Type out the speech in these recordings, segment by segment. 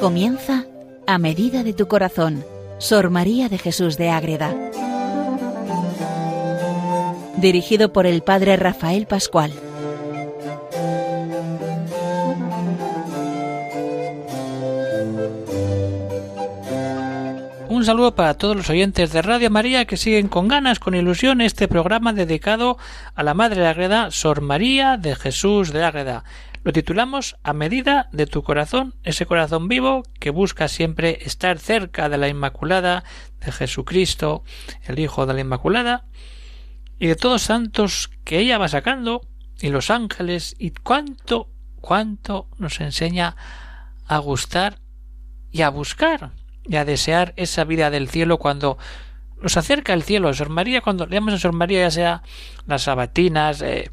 Comienza a medida de tu corazón, Sor María de Jesús de Ágreda. Dirigido por el Padre Rafael Pascual. Un saludo para todos los oyentes de Radio María que siguen con ganas, con ilusión este programa dedicado a la Madre de Ágreda, Sor María de Jesús de Ágreda. Lo titulamos A medida de tu corazón, ese corazón vivo que busca siempre estar cerca de la Inmaculada, de Jesucristo, el Hijo de la Inmaculada, y de todos santos que ella va sacando, y los ángeles, y cuánto, cuánto nos enseña a gustar y a buscar y a desear esa vida del cielo cuando nos acerca el cielo. Sor María, cuando leemos a Sor María, ya sea las sabatinas, eh,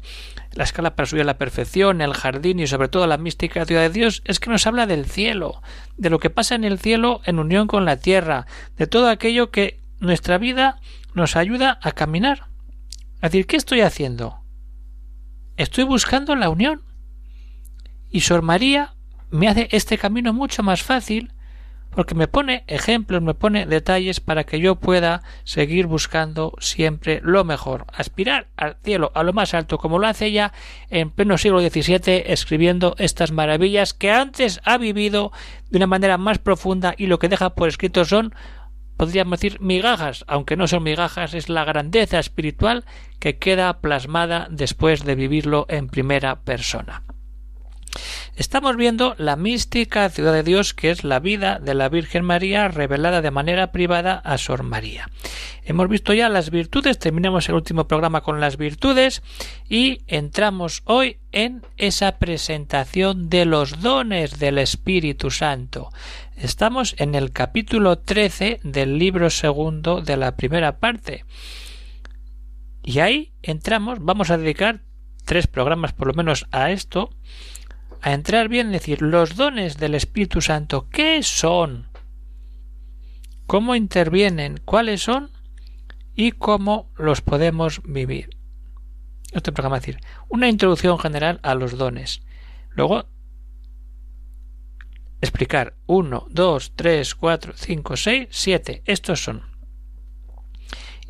la escala para subir a la perfección, el jardín y sobre todo la mística ciudad de Dios, es que nos habla del cielo, de lo que pasa en el cielo en unión con la tierra, de todo aquello que nuestra vida nos ayuda a caminar. Es decir, ¿qué estoy haciendo? Estoy buscando la unión. Y Sor María me hace este camino mucho más fácil porque me pone ejemplos, me pone detalles para que yo pueda seguir buscando siempre lo mejor, aspirar al cielo, a lo más alto, como lo hace ella en pleno siglo XVII, escribiendo estas maravillas que antes ha vivido de una manera más profunda y lo que deja por escrito son podríamos decir migajas, aunque no son migajas, es la grandeza espiritual que queda plasmada después de vivirlo en primera persona. Estamos viendo la mística ciudad de Dios, que es la vida de la Virgen María revelada de manera privada a Sor María. Hemos visto ya las virtudes, terminamos el último programa con las virtudes y entramos hoy en esa presentación de los dones del Espíritu Santo. Estamos en el capítulo 13 del libro segundo de la primera parte. Y ahí entramos, vamos a dedicar tres programas por lo menos a esto, a entrar bien, es decir, los dones del Espíritu Santo, ¿qué son? ¿Cómo intervienen? ¿Cuáles son? Y cómo los podemos vivir. Este programa es decir, una introducción general a los dones. Luego, explicar 1, 2, 3, 4, 5, 6, 7. Estos son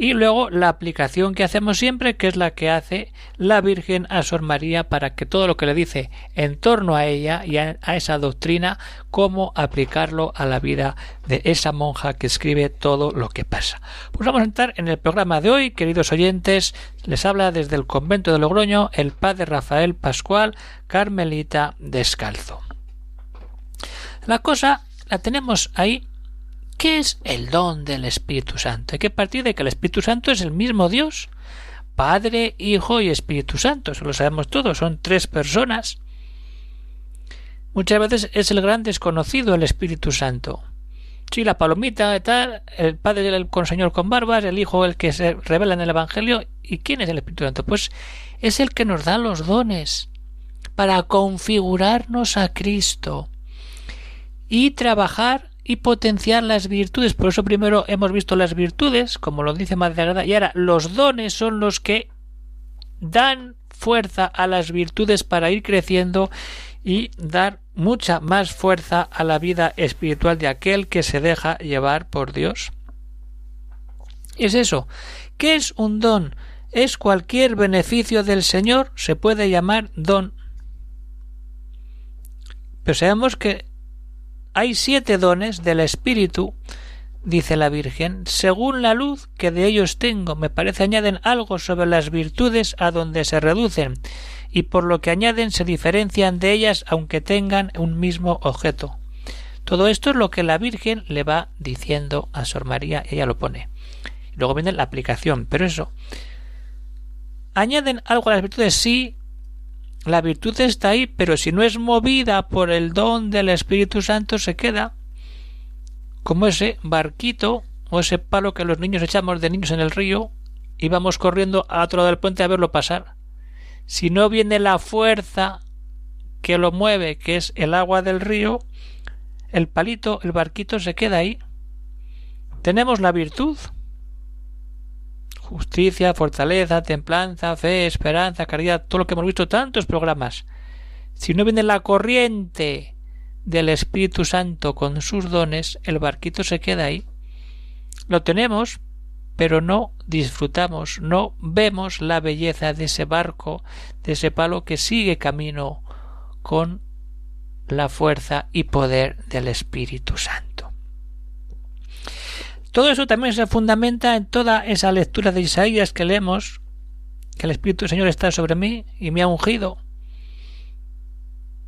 y luego la aplicación que hacemos siempre, que es la que hace la Virgen a Sor María para que todo lo que le dice en torno a ella y a, esa doctrina, cómo aplicarlo a la vida de esa monja que escribe todo lo que pasa. Pues vamos a entrar en el programa de hoy, queridos oyentes, les habla desde el convento de Logroño el padre Rafael Pascual, Carmelita Descalzo. La cosa la tenemos ahí ¿Qué es el don del Espíritu Santo? Hay que partir de que el Espíritu Santo es el mismo Dios, Padre, Hijo y Espíritu Santo. Eso lo sabemos todos, son tres personas. Muchas veces es el gran desconocido el Espíritu Santo. Sí, la palomita, tal, el Padre el Señor con barbas, el Hijo el que se revela en el Evangelio. ¿Y quién es el Espíritu Santo? Pues es el que nos da los dones para configurarnos a Cristo y trabajar y potenciar las virtudes. Por eso primero hemos visto las virtudes, como lo dice Madre y ahora los dones son los que dan fuerza a las virtudes para ir creciendo y dar mucha más fuerza a la vida espiritual de aquel que se deja llevar por Dios. Es eso. ¿Qué es un don? Es cualquier beneficio del Señor, se puede llamar don. Pero sabemos que hay siete dones del Espíritu, dice la Virgen, según la luz que de ellos tengo. Me parece añaden algo sobre las virtudes a donde se reducen, y por lo que añaden se diferencian de ellas aunque tengan un mismo objeto. Todo esto es lo que la Virgen le va diciendo a Sor María, ella lo pone. Luego viene la aplicación, pero eso. ¿Añaden algo a las virtudes? Sí, la virtud está ahí, pero si no es movida por el don del Espíritu Santo se queda como ese barquito o ese palo que los niños echamos de niños en el río y vamos corriendo a otro lado del puente a verlo pasar. Si no viene la fuerza que lo mueve, que es el agua del río, el palito, el barquito se queda ahí. Tenemos la virtud, justicia, fortaleza, templanza, fe, esperanza, caridad, todo lo que hemos visto tantos programas. Si no viene la corriente del Espíritu Santo con sus dones, el barquito se queda ahí. Lo tenemos, pero no disfrutamos, no vemos la belleza de ese barco, de ese palo que sigue camino con la fuerza y poder del Espíritu Santo. Todo eso también se fundamenta en toda esa lectura de Isaías que leemos, que el Espíritu del Señor está sobre mí y me ha ungido.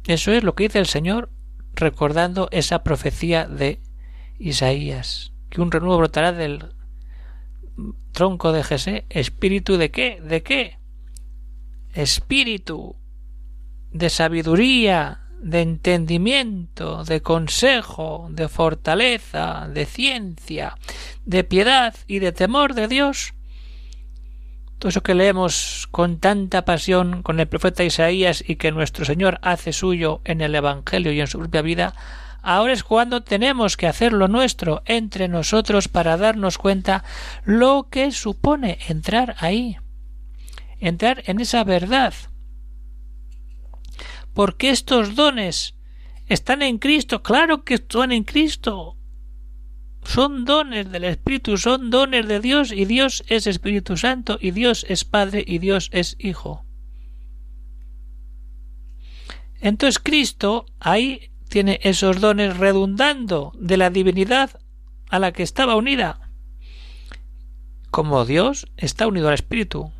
Eso es lo que dice el Señor recordando esa profecía de Isaías, que un renuevo brotará del tronco de Jesé, espíritu de qué? ¿De qué? Espíritu de sabiduría, de entendimiento, de consejo, de fortaleza, de ciencia, de piedad y de temor de Dios. Todo eso que leemos con tanta pasión con el profeta Isaías y que nuestro Señor hace suyo en el Evangelio y en su propia vida, Ahora es cuando tenemos que hacer lo nuestro entre nosotros para darnos cuenta lo que supone entrar ahí, entrar en esa verdad. Porque estos dones están en Cristo, claro que están en Cristo. Son dones del Espíritu, son dones de Dios y Dios es Espíritu Santo y Dios es Padre y Dios es Hijo. Entonces Cristo ahí tiene esos dones redundando de la divinidad a la que estaba unida. Como Dios está unido al Espíritu,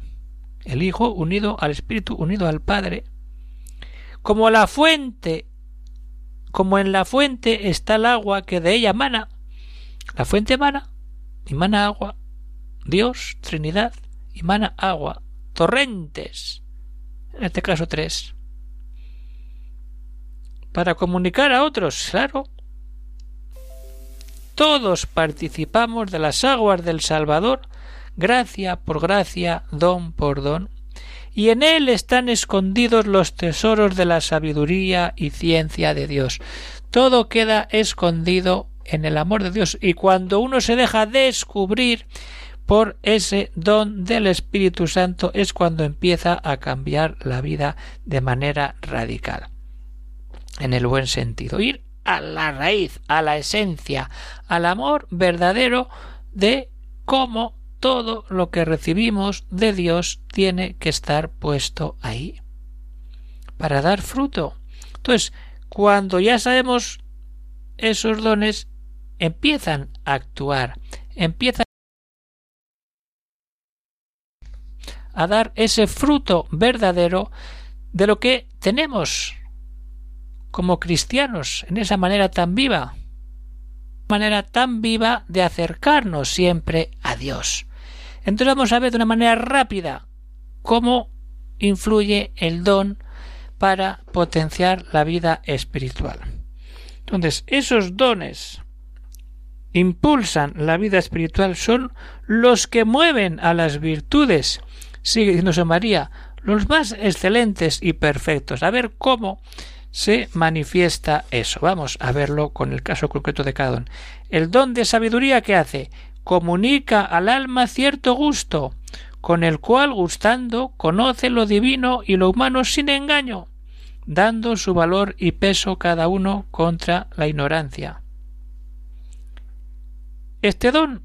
el Hijo unido al Espíritu, unido al Padre. Como la fuente, como en la fuente está el agua que de ella mana. La fuente mana y mana agua. Dios, Trinidad, y mana agua. Torrentes. En este caso tres para comunicar a otros, claro. Todos participamos de las aguas del Salvador, gracia por gracia, don por don, y en él están escondidos los tesoros de la sabiduría y ciencia de Dios. Todo queda escondido en el amor de Dios, y cuando uno se deja descubrir por ese don del Espíritu Santo es cuando empieza a cambiar la vida de manera radical en el buen sentido, ir a la raíz, a la esencia, al amor verdadero de cómo todo lo que recibimos de Dios tiene que estar puesto ahí para dar fruto. Entonces, cuando ya sabemos esos dones, empiezan a actuar, empiezan a dar ese fruto verdadero de lo que tenemos como cristianos en esa manera tan viva, manera tan viva de acercarnos siempre a Dios. Entonces vamos a ver de una manera rápida cómo influye el don para potenciar la vida espiritual. Entonces, esos dones impulsan la vida espiritual son los que mueven a las virtudes, sigue diciéndose María, los más excelentes y perfectos. A ver cómo se manifiesta eso. Vamos a verlo con el caso concreto de cada don. El don de sabiduría que hace comunica al alma cierto gusto, con el cual gustando conoce lo divino y lo humano sin engaño, dando su valor y peso cada uno contra la ignorancia. Este don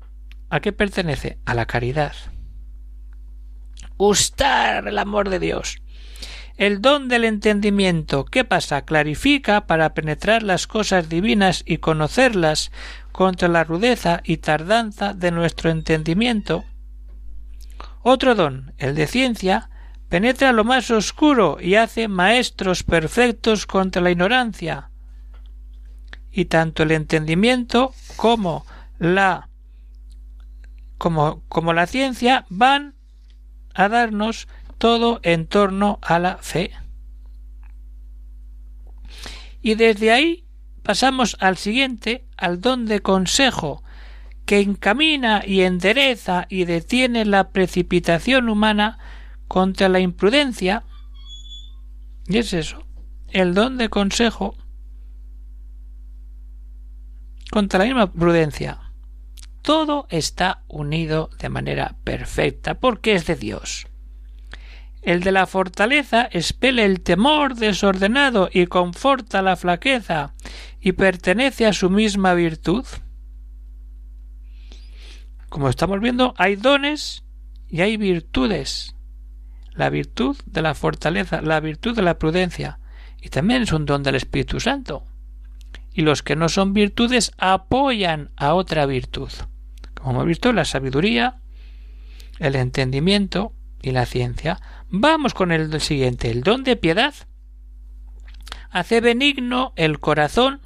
¿a qué pertenece? A la caridad. Gustar el amor de Dios el don del entendimiento, ¿qué pasa? Clarifica para penetrar las cosas divinas y conocerlas contra la rudeza y tardanza de nuestro entendimiento. Otro don, el de ciencia, penetra lo más oscuro y hace maestros perfectos contra la ignorancia. Y tanto el entendimiento como la como, como la ciencia van a darnos todo en torno a la fe. Y desde ahí pasamos al siguiente, al don de consejo, que encamina y endereza y detiene la precipitación humana contra la imprudencia. Y es eso, el don de consejo contra la misma prudencia. Todo está unido de manera perfecta porque es de Dios. El de la fortaleza expele el temor desordenado y conforta la flaqueza y pertenece a su misma virtud. Como estamos viendo, hay dones y hay virtudes. La virtud de la fortaleza, la virtud de la prudencia, y también es un don del Espíritu Santo. Y los que no son virtudes apoyan a otra virtud. Como hemos visto, la sabiduría, el entendimiento y la ciencia. Vamos con el siguiente, el don de piedad. Hace benigno el corazón,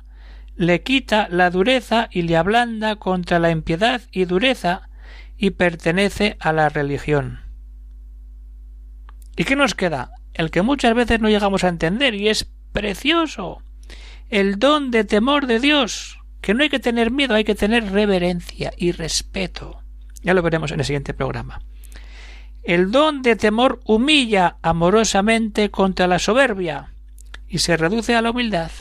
le quita la dureza y le ablanda contra la impiedad y dureza y pertenece a la religión. ¿Y qué nos queda? El que muchas veces no llegamos a entender y es precioso. El don de temor de Dios, que no hay que tener miedo, hay que tener reverencia y respeto. Ya lo veremos en el siguiente programa. El don de temor humilla amorosamente contra la soberbia y se reduce a la humildad.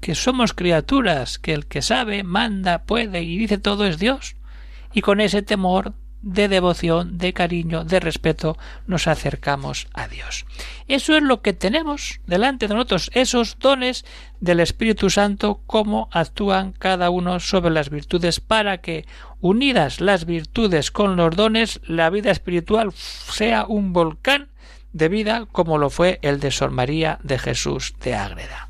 Que somos criaturas, que el que sabe, manda, puede y dice todo es Dios. Y con ese temor de devoción, de cariño, de respeto, nos acercamos a Dios. Eso es lo que tenemos delante de nosotros, esos dones del Espíritu Santo, cómo actúan cada uno sobre las virtudes para que, unidas las virtudes con los dones, la vida espiritual sea un volcán de vida como lo fue el de Sor María de Jesús de Ágreda.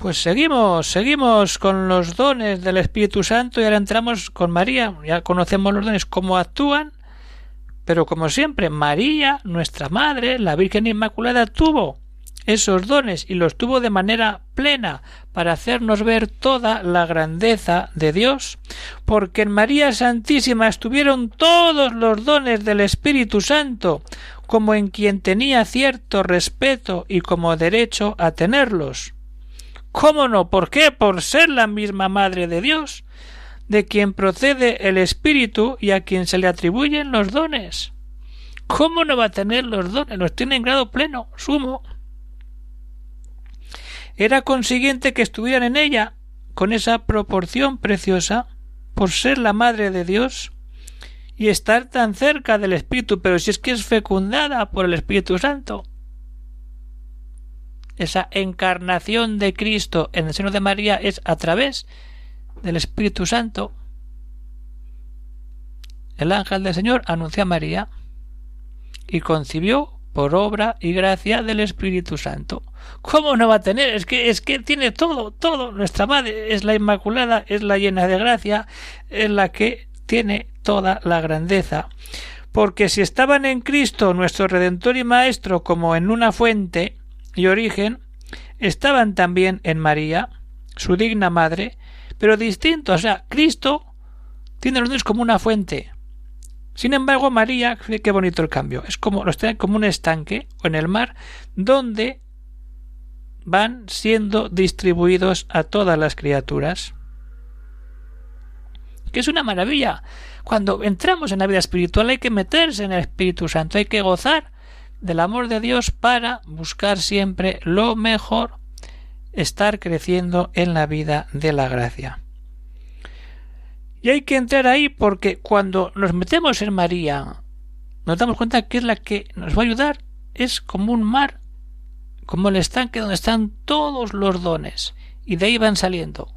Pues seguimos, seguimos con los dones del Espíritu Santo y ahora entramos con María. Ya conocemos los dones, cómo actúan, pero como siempre, María, nuestra Madre, la Virgen Inmaculada, tuvo esos dones y los tuvo de manera plena para hacernos ver toda la grandeza de Dios, porque en María Santísima estuvieron todos los dones del Espíritu Santo, como en quien tenía cierto respeto y como derecho a tenerlos. ¿Cómo no? ¿Por qué? Por ser la misma Madre de Dios, de quien procede el Espíritu y a quien se le atribuyen los dones. ¿Cómo no va a tener los dones? Los tiene en grado pleno, sumo. Era consiguiente que estuvieran en ella con esa proporción preciosa por ser la Madre de Dios y estar tan cerca del Espíritu, pero si es que es fecundada por el Espíritu Santo esa encarnación de Cristo en el seno de María es a través del Espíritu Santo. El ángel del Señor anunció a María y concibió por obra y gracia del Espíritu Santo. ¿Cómo no va a tener? Es que es que tiene todo, todo. Nuestra madre es la Inmaculada, es la llena de gracia, es la que tiene toda la grandeza. Porque si estaban en Cristo, nuestro Redentor y Maestro, como en una fuente, y origen estaban también en María, su digna madre, pero distintos. O sea, Cristo tiene los dones como una fuente. Sin embargo, María, qué bonito el cambio. Es como los tiene como un estanque o en el mar donde van siendo distribuidos a todas las criaturas. Que es una maravilla. Cuando entramos en la vida espiritual hay que meterse en el Espíritu Santo, hay que gozar del amor de Dios para buscar siempre lo mejor, estar creciendo en la vida de la gracia. Y hay que entrar ahí porque cuando nos metemos en María, nos damos cuenta que es la que nos va a ayudar, es como un mar, como el estanque donde están todos los dones, y de ahí van saliendo.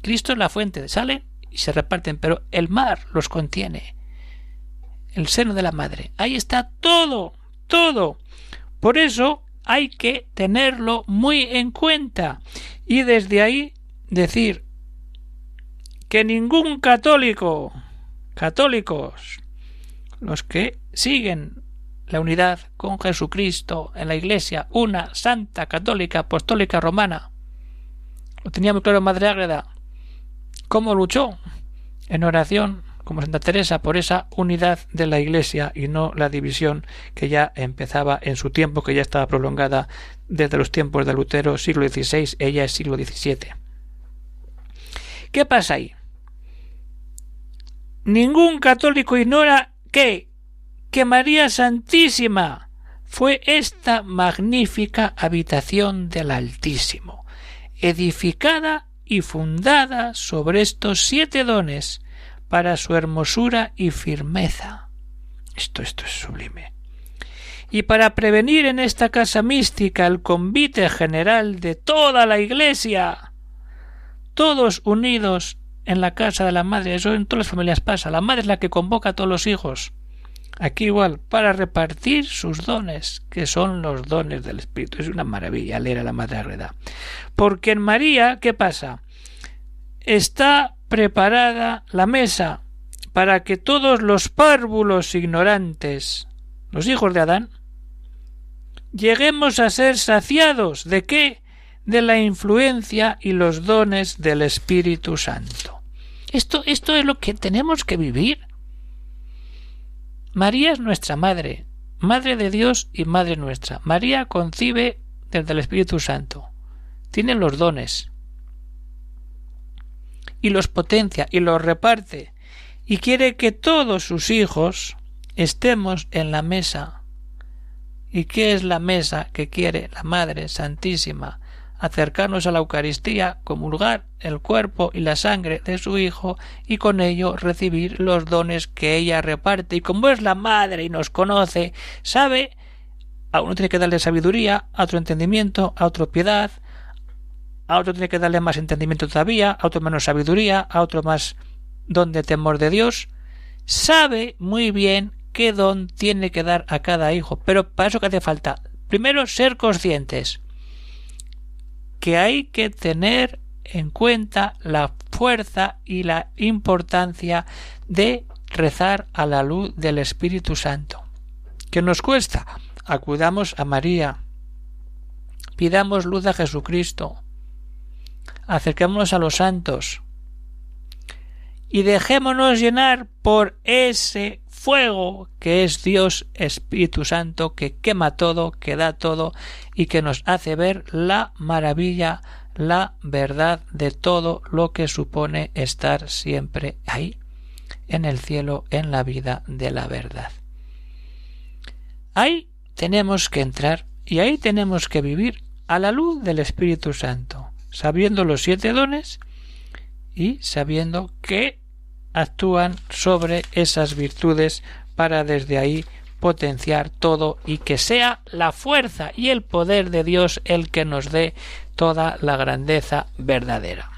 Cristo es la fuente, salen y se reparten, pero el mar los contiene. El seno de la madre. Ahí está todo todo. Por eso hay que tenerlo muy en cuenta y desde ahí decir que ningún católico, católicos, los que siguen la unidad con Jesucristo en la Iglesia, una santa católica apostólica romana, lo tenía muy claro Madre Ágreda, cómo luchó en oración como Santa Teresa por esa unidad de la Iglesia y no la división que ya empezaba en su tiempo, que ya estaba prolongada desde los tiempos de Lutero, siglo XVI, ella es siglo XVII. ¿Qué pasa ahí? Ningún católico ignora que que María Santísima fue esta magnífica habitación del Altísimo, edificada y fundada sobre estos siete dones para su hermosura y firmeza. Esto, esto es sublime. Y para prevenir en esta casa mística el convite general de toda la Iglesia, todos unidos en la casa de la madre, eso en todas las familias pasa, la madre es la que convoca a todos los hijos, aquí igual, para repartir sus dones, que son los dones del Espíritu. Es una maravilla leer a la Madre Agreda. Porque en María, ¿qué pasa? Está preparada la mesa para que todos los párvulos ignorantes, los hijos de Adán, lleguemos a ser saciados de qué? De la influencia y los dones del Espíritu Santo. Esto, esto es lo que tenemos que vivir. María es nuestra madre, madre de Dios y madre nuestra. María concibe desde el Espíritu Santo. Tiene los dones y los potencia y los reparte y quiere que todos sus hijos estemos en la mesa. ¿Y qué es la mesa que quiere la Madre Santísima? Acercarnos a la Eucaristía, comulgar el cuerpo y la sangre de su Hijo y con ello recibir los dones que ella reparte. Y como es la Madre y nos conoce, sabe, a uno tiene que darle sabiduría, a otro entendimiento, a otro piedad, a otro tiene que darle más entendimiento todavía, a otro menos sabiduría, a otro más don de temor de Dios, sabe muy bien qué don tiene que dar a cada hijo, pero para eso que hace falta, primero ser conscientes que hay que tener en cuenta la fuerza y la importancia de rezar a la luz del Espíritu Santo. ¿Qué nos cuesta? Acudamos a María, pidamos luz a Jesucristo, acerquémonos a los santos y dejémonos llenar por ese fuego que es Dios Espíritu Santo que quema todo, que da todo y que nos hace ver la maravilla, la verdad de todo lo que supone estar siempre ahí, en el cielo, en la vida de la verdad. Ahí tenemos que entrar y ahí tenemos que vivir a la luz del Espíritu Santo, sabiendo los siete dones y sabiendo que actúan sobre esas virtudes para desde ahí potenciar todo y que sea la fuerza y el poder de Dios el que nos dé toda la grandeza verdadera.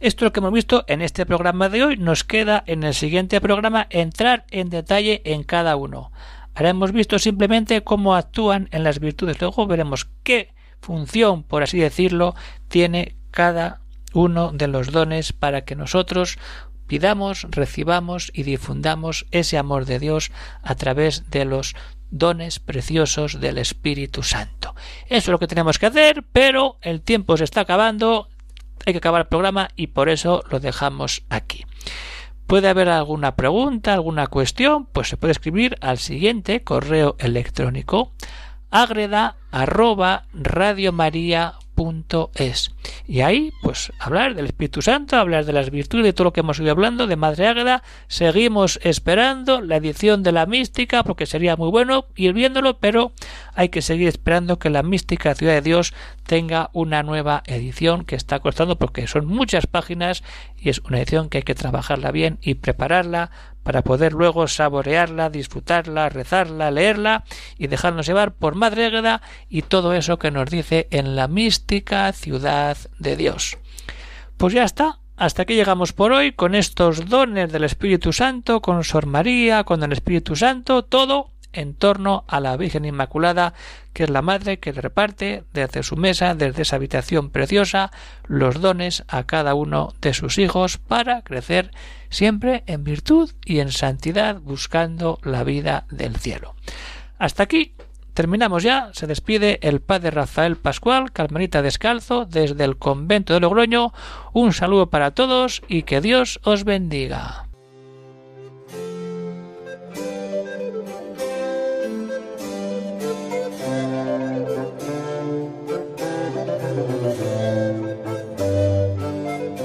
Esto es lo que hemos visto en este programa de hoy. Nos queda en el siguiente programa entrar en detalle en cada uno. Ahora hemos visto simplemente cómo actúan en las virtudes. Luego veremos qué función, por así decirlo, tiene cada uno de los dones para que nosotros pidamos, recibamos y difundamos ese amor de Dios a través de los dones preciosos del Espíritu Santo. Eso es lo que tenemos que hacer, pero el tiempo se está acabando, hay que acabar el programa y por eso lo dejamos aquí. ¿Puede haber alguna pregunta, alguna cuestión? Pues se puede escribir al siguiente correo electrónico agreda arroba es. Y ahí, pues, hablar del Espíritu Santo, hablar de las virtudes, de todo lo que hemos ido hablando, de Madre Águeda. Seguimos esperando la edición de la mística, porque sería muy bueno ir viéndolo, pero hay que seguir esperando que la mística Ciudad de Dios tenga una nueva edición que está costando, porque son muchas páginas y es una edición que hay que trabajarla bien y prepararla para poder luego saborearla, disfrutarla, rezarla, leerla y dejarnos llevar por Madre y todo eso que nos dice en la mística ciudad de Dios. Pues ya está, hasta aquí llegamos por hoy con estos dones del Espíritu Santo, con Sor María, con el Espíritu Santo, todo en torno a la Virgen Inmaculada, que es la madre que reparte desde su mesa, desde esa habitación preciosa, los dones a cada uno de sus hijos para crecer siempre en virtud y en santidad, buscando la vida del cielo. Hasta aquí terminamos ya. Se despide el padre Rafael Pascual, Carmelita Descalzo, desde el convento de Logroño. Un saludo para todos y que Dios os bendiga.